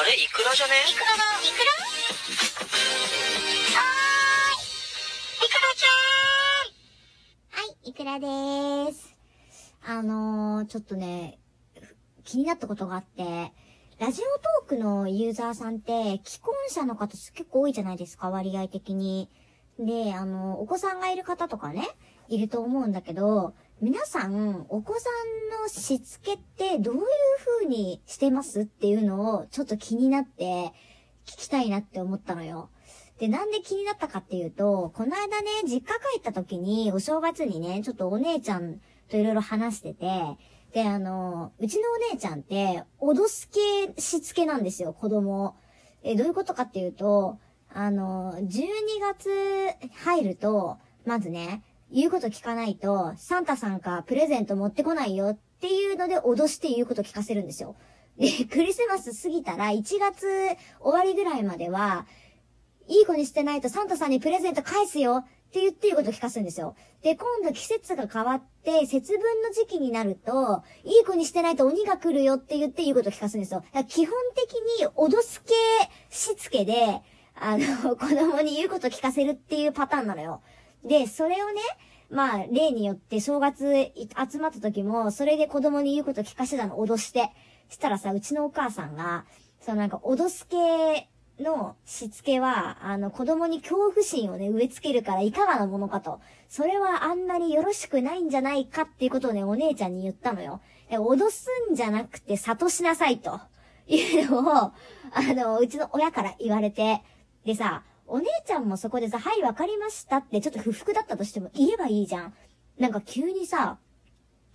あれ？イクラじゃね？イクラだ。イクラ？はーい。イクラちゃんはい、イクラでーす。あのー、ちょっとね、気になったことがあって、ラジオトークのユーザーさんって、既婚者の方結構多いじゃないですか、割合的に。で、あの、お子さんがいる方とかね、いると思うんだけど、皆さん、お子さんのしつけってどういう風にしてますっていうのをちょっと気になって聞きたいなって思ったのよ。で、なんで気になったかっていうと、この間ね、実家帰った時に、お正月にね、ちょっとお姉ちゃんといろいろ話してて、で、あの、うちのお姉ちゃんって、脅す系しつけなんですよ、子供。え、どういうことかっていうと、あの、12月入ると、まずね、言うこと聞かないと、サンタさんかプレゼント持ってこないよっていうので脅して言うこと聞かせるんですよ。で、クリスマス過ぎたら1月終わりぐらいまでは、いい子にしてないとサンタさんにプレゼント返すよって言って言うこと聞かすんですよ。で、今度季節が変わって、節分の時期になると、いい子にしてないと鬼が来るよって言って言うこと聞かすんですよ。だから基本的に脅す系しつけで、あの、子供に言うこと聞かせるっていうパターンなのよ。で、それをね、まあ、例によって正月集まった時も、それで子供に言うこと聞かせたの、脅して。したらさ、うちのお母さんが、そのなんか、脅す系のしつけは、あの、子供に恐怖心をね、植え付けるからいかがなものかと。それはあんまりよろしくないんじゃないかっていうことをね、お姉ちゃんに言ったのよ。で脅すんじゃなくて、諭しなさいと。いうのを、あの、うちの親から言われて。でさ、お姉ちゃんもそこでさ、はい、わかりましたって、ちょっと不服だったとしても言えばいいじゃん。なんか急にさ、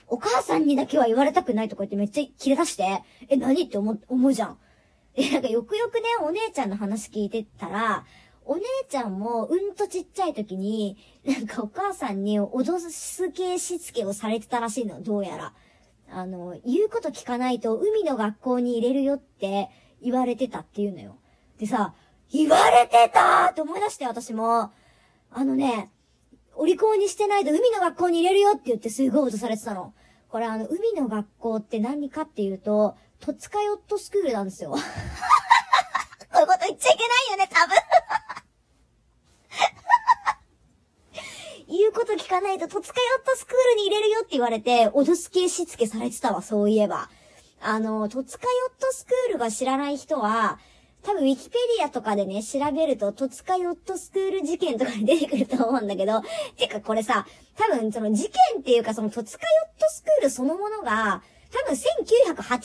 お母さんにだけは言われたくないとか言ってめっちゃ切れ出して、え、何って思う、思うじゃん。で、なんかよくよくね、お姉ちゃんの話聞いてたら、お姉ちゃんもうんとちっちゃい時に、なんかお母さんに脅す系しつけをされてたらしいの、どうやら。あの、言うこと聞かないと海の学校に入れるよって言われてたっていうのよ。でさ、言われてたって思い出して私も、あのね、お利口にしてないと海の学校に入れるよって言ってすごい脅されてたの。これあの、海の学校って何かっていうと、戸塚ヨットスクールなんですよ。こういうこと言っちゃいけないよね、多分。言うこと聞かないと戸塚ヨットスクールに入れるよって言われて、脅す系しつけされてたわ、そういえば。あの、戸塚ヨットスクールが知らない人は、多分ウィキペディアとかでね、調べると、戸塚ヨットスクール事件とかに出てくると思うんだけど、てかこれさ、多分その事件っていうかその戸塚ヨットスクールそのものが、多分1980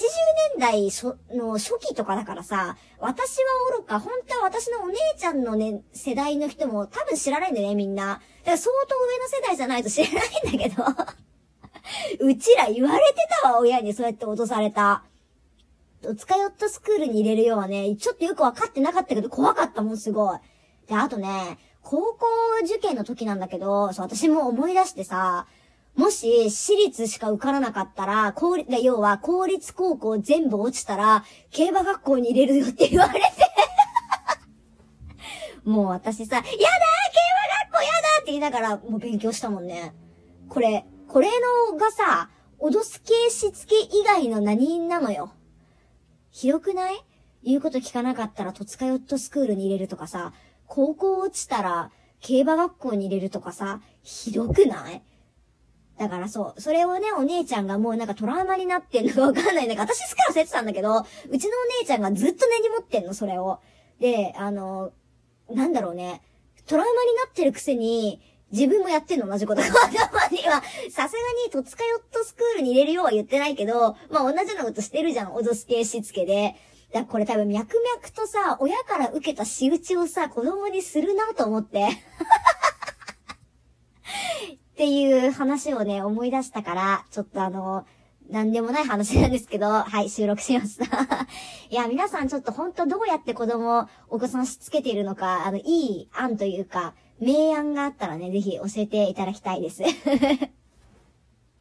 年代初の初期とかだからさ、私は愚か、本当は私のお姉ちゃんのね、世代の人も多分知らないんだよね、みんな。だから相当上の世代じゃないと知らないんだけど、うちら言われてたわ、親にそうやって脅された。戸塚ヨットスクールに入れるようはね、ちょっとよくわかってなかったけど怖かったもん、すごい。で、あとね、高校受験の時なんだけど、そう、私も思い出してさ、もし、私立しか受からなかったら、公立、要は、公立高校全部落ちたら、競馬学校に入れるよって言われて。もう私さ、やだー競馬学校やだって言いながら、もう勉強したもんね。これ、これのがさ、脅す系しつけ以外の何なのよ。ひどくない？言うこと聞かなかったら戸塚ヨットスクールに入れるとかさ、高校落ちたら競馬学校に入れるとかさ、ひどくない？だからそう、それをね、お姉ちゃんがもうなんかトラウマになってんのかわかんない。なんか私すっから忘れてたんだけど、うちのお姉ちゃんがずっと根に持ってんの、それを。で、あの、なんだろうね、トラウマになってるくせに、自分もやってんの同じこと。頭には、さすがに戸塚ヨットスクールに入れるようは言ってないけど、まあ同じようなことしてるじゃん、脅す系しつけで。だからこれ多分脈々とさ、親から受けた仕打ちをさ、子供にするなと思って。っていう話をね、思い出したから、ちょっとあの、なんでもない話なんですけど、はい、収録しました。いや、皆さんちょっと本当どうやって子供、お子さんしつけているのか、あの、いい案というか、明暗があったらね、ぜひ教えていただきたいです。